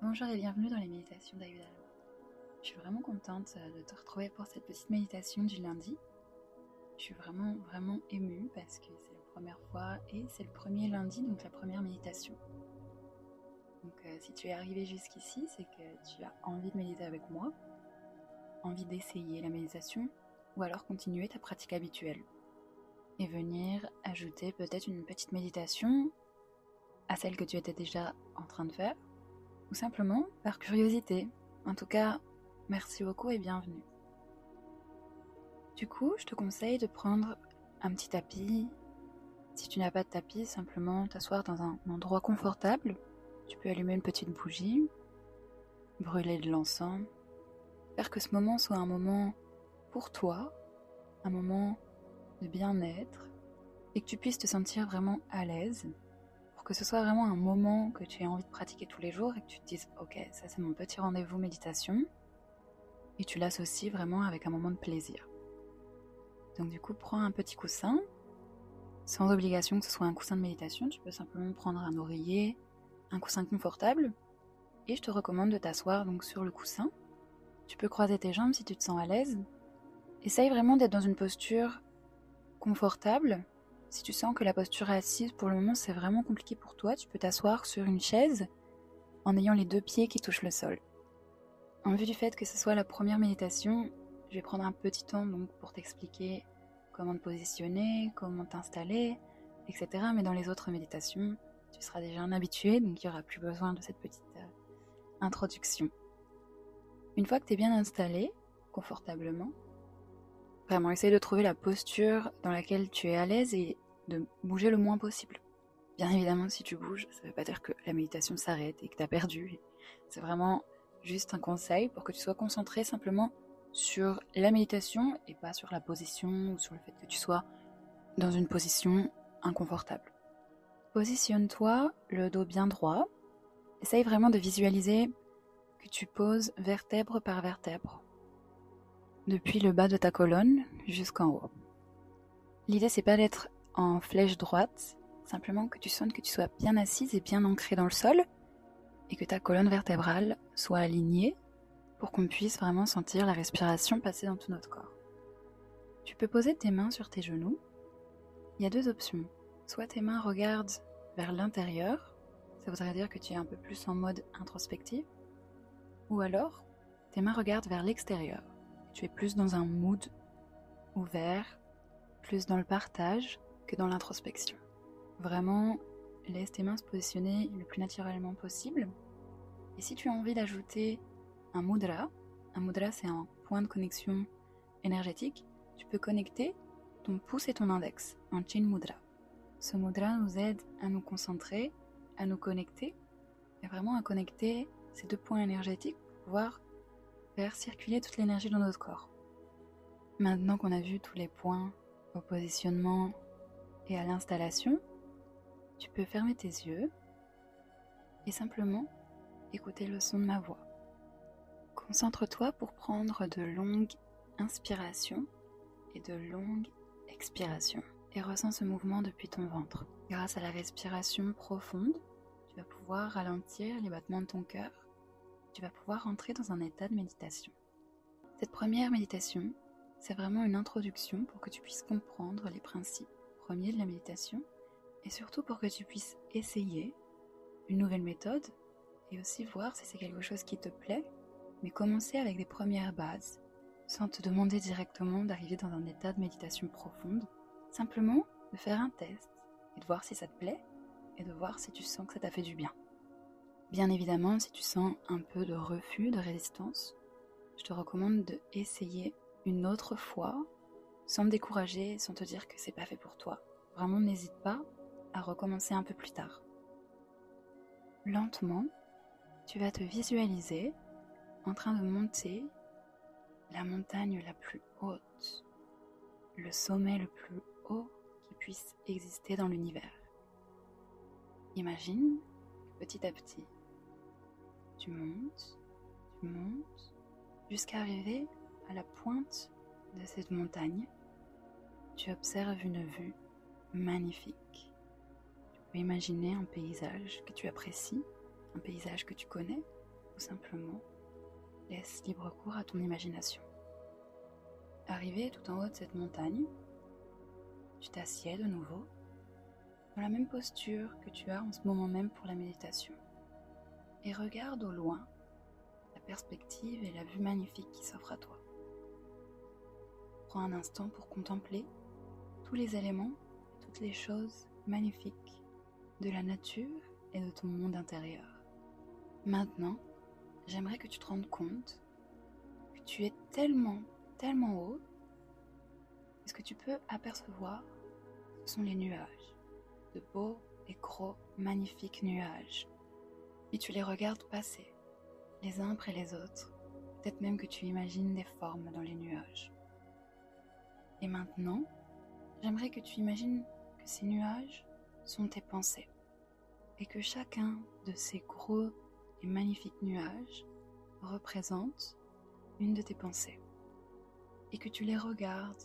Bonjour et bienvenue dans les méditations d'Ayuda. Je suis vraiment contente de te retrouver pour cette petite méditation du lundi. Je suis vraiment, vraiment émue parce que c'est la première fois et c'est le premier lundi, donc la première méditation. Donc euh, si tu es arrivé jusqu'ici, c'est que tu as envie de méditer avec moi, envie d'essayer la méditation ou alors continuer ta pratique habituelle et venir ajouter peut-être une petite méditation à celle que tu étais déjà en train de faire ou simplement par curiosité. En tout cas, merci beaucoup et bienvenue. Du coup, je te conseille de prendre un petit tapis. Si tu n'as pas de tapis, simplement t'asseoir dans un endroit confortable. Tu peux allumer une petite bougie, brûler de l'encens, faire que ce moment soit un moment pour toi, un moment de bien-être, et que tu puisses te sentir vraiment à l'aise que ce soit vraiment un moment que tu aies envie de pratiquer tous les jours et que tu te dises ok ça c'est mon petit rendez-vous méditation et tu l'associes vraiment avec un moment de plaisir. Donc du coup prends un petit coussin, sans obligation que ce soit un coussin de méditation, tu peux simplement prendre un oreiller, un coussin confortable et je te recommande de t'asseoir donc sur le coussin. Tu peux croiser tes jambes si tu te sens à l'aise. Essaye vraiment d'être dans une posture confortable si tu sens que la posture assise pour le moment c'est vraiment compliqué pour toi, tu peux t'asseoir sur une chaise en ayant les deux pieds qui touchent le sol. En vue du fait que ce soit la première méditation, je vais prendre un petit temps donc pour t'expliquer comment te positionner, comment t'installer, etc. Mais dans les autres méditations, tu seras déjà un habitué, donc il n'y aura plus besoin de cette petite euh, introduction. Une fois que tu es bien installé, confortablement, Vraiment, essaye de trouver la posture dans laquelle tu es à l'aise et de bouger le moins possible. Bien évidemment, si tu bouges, ça ne veut pas dire que la méditation s'arrête et que tu as perdu. C'est vraiment juste un conseil pour que tu sois concentré simplement sur la méditation et pas sur la position ou sur le fait que tu sois dans une position inconfortable. Positionne-toi le dos bien droit. Essaye vraiment de visualiser que tu poses vertèbre par vertèbre depuis le bas de ta colonne jusqu'en haut. L'idée c'est pas d'être en flèche droite, simplement que tu sentes que tu sois bien assise et bien ancrée dans le sol et que ta colonne vertébrale soit alignée pour qu'on puisse vraiment sentir la respiration passer dans tout notre corps. Tu peux poser tes mains sur tes genoux. Il y a deux options. Soit tes mains regardent vers l'intérieur, ça voudrait dire que tu es un peu plus en mode introspectif, ou alors tes mains regardent vers l'extérieur, tu es plus dans un mood ouvert, plus dans le partage que dans l'introspection. Vraiment, laisse tes mains se positionner le plus naturellement possible. Et si tu as envie d'ajouter un mudra, un mudra c'est un point de connexion énergétique, tu peux connecter ton pouce et ton index en chin mudra. Ce mudra nous aide à nous concentrer, à nous connecter, et vraiment à connecter ces deux points énergétiques pour pouvoir circuler toute l'énergie dans notre corps. Maintenant qu'on a vu tous les points au positionnement et à l'installation, tu peux fermer tes yeux et simplement écouter le son de ma voix. Concentre-toi pour prendre de longues inspirations et de longues expirations et ressens ce mouvement depuis ton ventre. Grâce à la respiration profonde, tu vas pouvoir ralentir les battements de ton cœur tu vas pouvoir entrer dans un état de méditation. Cette première méditation, c'est vraiment une introduction pour que tu puisses comprendre les principes premiers de la méditation et surtout pour que tu puisses essayer une nouvelle méthode et aussi voir si c'est quelque chose qui te plaît, mais commencer avec des premières bases sans te demander directement d'arriver dans un état de méditation profonde, simplement de faire un test et de voir si ça te plaît et de voir si tu sens que ça t'a fait du bien. Bien évidemment, si tu sens un peu de refus, de résistance, je te recommande de essayer une autre fois sans te décourager, sans te dire que c'est pas fait pour toi. Vraiment, n'hésite pas à recommencer un peu plus tard. Lentement, tu vas te visualiser en train de monter la montagne la plus haute, le sommet le plus haut qui puisse exister dans l'univers. Imagine petit à petit, tu montes, tu montes, jusqu'à arriver à la pointe de cette montagne. Tu observes une vue magnifique. Tu peux imaginer un paysage que tu apprécies, un paysage que tu connais, tout simplement, laisse libre cours à ton imagination. Arrivé tout en haut de cette montagne, tu t'assieds de nouveau dans la même posture que tu as en ce moment même pour la méditation et regarde au loin la perspective et la vue magnifique qui s'offre à toi. Prends un instant pour contempler tous les éléments, toutes les choses magnifiques de la nature et de ton monde intérieur. Maintenant, j'aimerais que tu te rendes compte que tu es tellement, tellement haut que ce que tu peux apercevoir, ce sont les nuages, de beaux et gros, magnifiques nuages. Et tu les regardes passer, les uns après les autres, peut-être même que tu imagines des formes dans les nuages. Et maintenant, j'aimerais que tu imagines que ces nuages sont tes pensées et que chacun de ces gros et magnifiques nuages représente une de tes pensées et que tu les regardes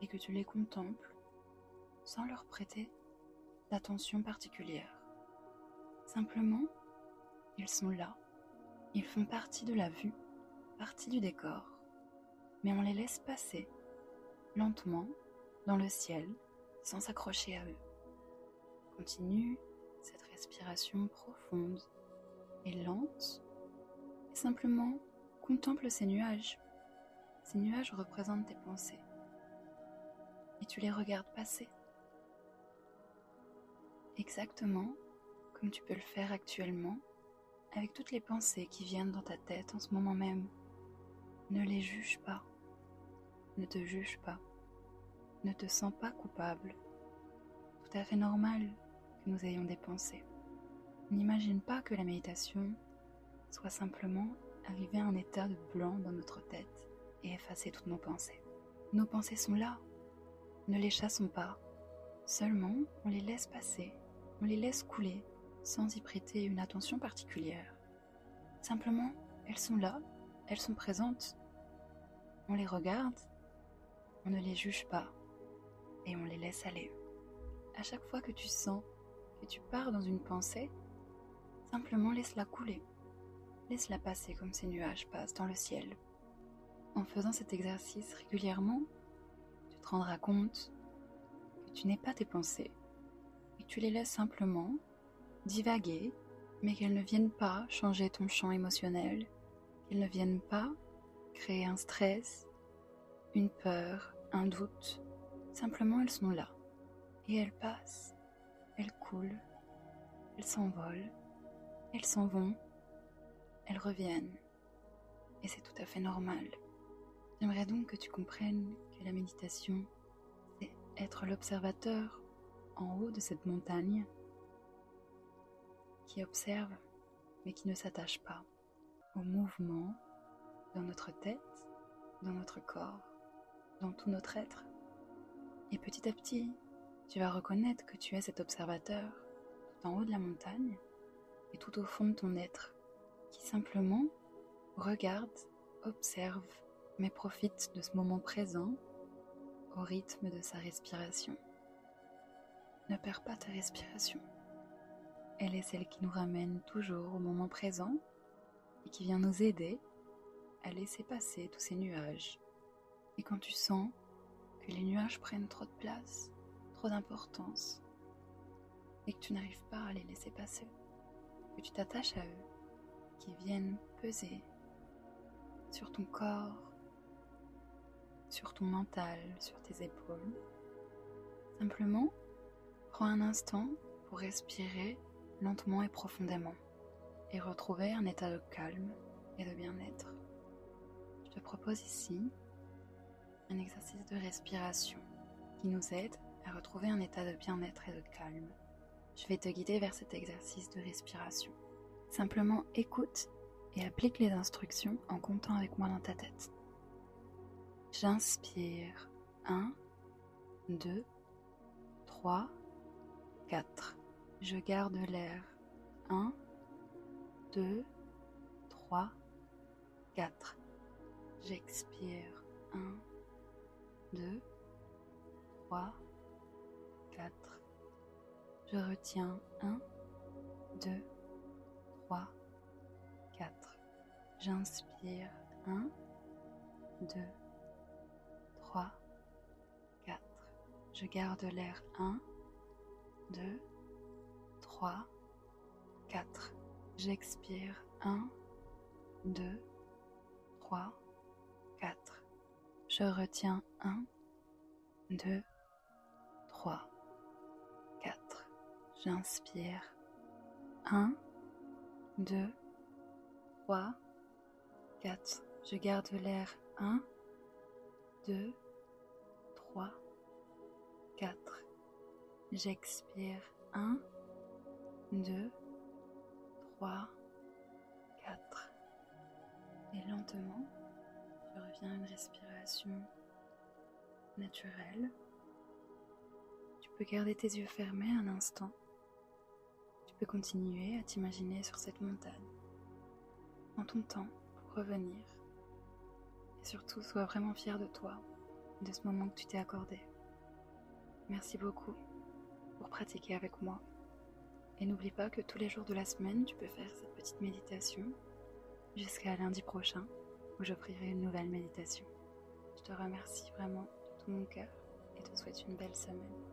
et que tu les contemples sans leur prêter d'attention particulière. Simplement, ils sont là, ils font partie de la vue, partie du décor, mais on les laisse passer lentement dans le ciel sans s'accrocher à eux. Continue cette respiration profonde et lente et simplement contemple ces nuages. Ces nuages représentent tes pensées et tu les regardes passer. Exactement comme tu peux le faire actuellement avec toutes les pensées qui viennent dans ta tête en ce moment même. Ne les juge pas. Ne te juge pas. Ne te sens pas coupable. Tout à fait normal que nous ayons des pensées. N'imagine pas que la méditation soit simplement arriver à un état de blanc dans notre tête et effacer toutes nos pensées. Nos pensées sont là. Ne les chassons pas. Seulement, on les laisse passer, on les laisse couler sans y prêter une attention particulière. Simplement, elles sont là, elles sont présentes. On les regarde, on ne les juge pas et on les laisse aller. À chaque fois que tu sens que tu pars dans une pensée, simplement laisse-la couler. Laisse-la passer comme ces nuages passent dans le ciel. En faisant cet exercice régulièrement, tu te rendras compte que tu n'es pas tes pensées et tu les laisses simplement divaguer, mais qu'elles ne viennent pas changer ton champ émotionnel, qu'elles ne viennent pas créer un stress, une peur, un doute. Simplement, elles sont là. Et elles passent, elles coulent, elles s'envolent, elles s'en vont, elles reviennent. Et c'est tout à fait normal. J'aimerais donc que tu comprennes que la méditation, c'est être l'observateur en haut de cette montagne qui observe mais qui ne s'attache pas au mouvement dans notre tête, dans notre corps, dans tout notre être. Et petit à petit, tu vas reconnaître que tu es cet observateur tout en haut de la montagne et tout au fond de ton être qui simplement regarde, observe, mais profite de ce moment présent au rythme de sa respiration. Ne perds pas ta respiration. Elle est celle qui nous ramène toujours au moment présent et qui vient nous aider à laisser passer tous ces nuages. Et quand tu sens que les nuages prennent trop de place, trop d'importance, et que tu n'arrives pas à les laisser passer, que tu t'attaches à eux, qui viennent peser sur ton corps, sur ton mental, sur tes épaules, simplement prends un instant pour respirer lentement et profondément et retrouver un état de calme et de bien-être. Je te propose ici un exercice de respiration qui nous aide à retrouver un état de bien-être et de calme. Je vais te guider vers cet exercice de respiration. Simplement écoute et applique les instructions en comptant avec moi dans ta tête. J'inspire 1, 2, 3, 4. Je garde l'air. 1, 2, 3, 4. J'expire. 1, 2, 3, 4. Je retiens. 1, 2, 3, 4. J'inspire 1, 2, 3, 4. Je garde l'air 1, 2, 3, 4. J'expire 1, 2, 3, 4. Je retiens 1, 2, 3, 4. J'inspire 1, 2, 3, 4. Je garde l'air 1, 2, 3, 4. J'expire 1, 2, 3, 4. Et lentement, je reviens à une respiration naturelle. Tu peux garder tes yeux fermés un instant. Tu peux continuer à t'imaginer sur cette montagne. En ton temps pour revenir. Et surtout, sois vraiment fier de toi, de ce moment que tu t'es accordé. Merci beaucoup pour pratiquer avec moi. Et n'oublie pas que tous les jours de la semaine, tu peux faire cette petite méditation jusqu'à lundi prochain où j'offrirai une nouvelle méditation. Je te remercie vraiment de tout mon cœur et te souhaite une belle semaine.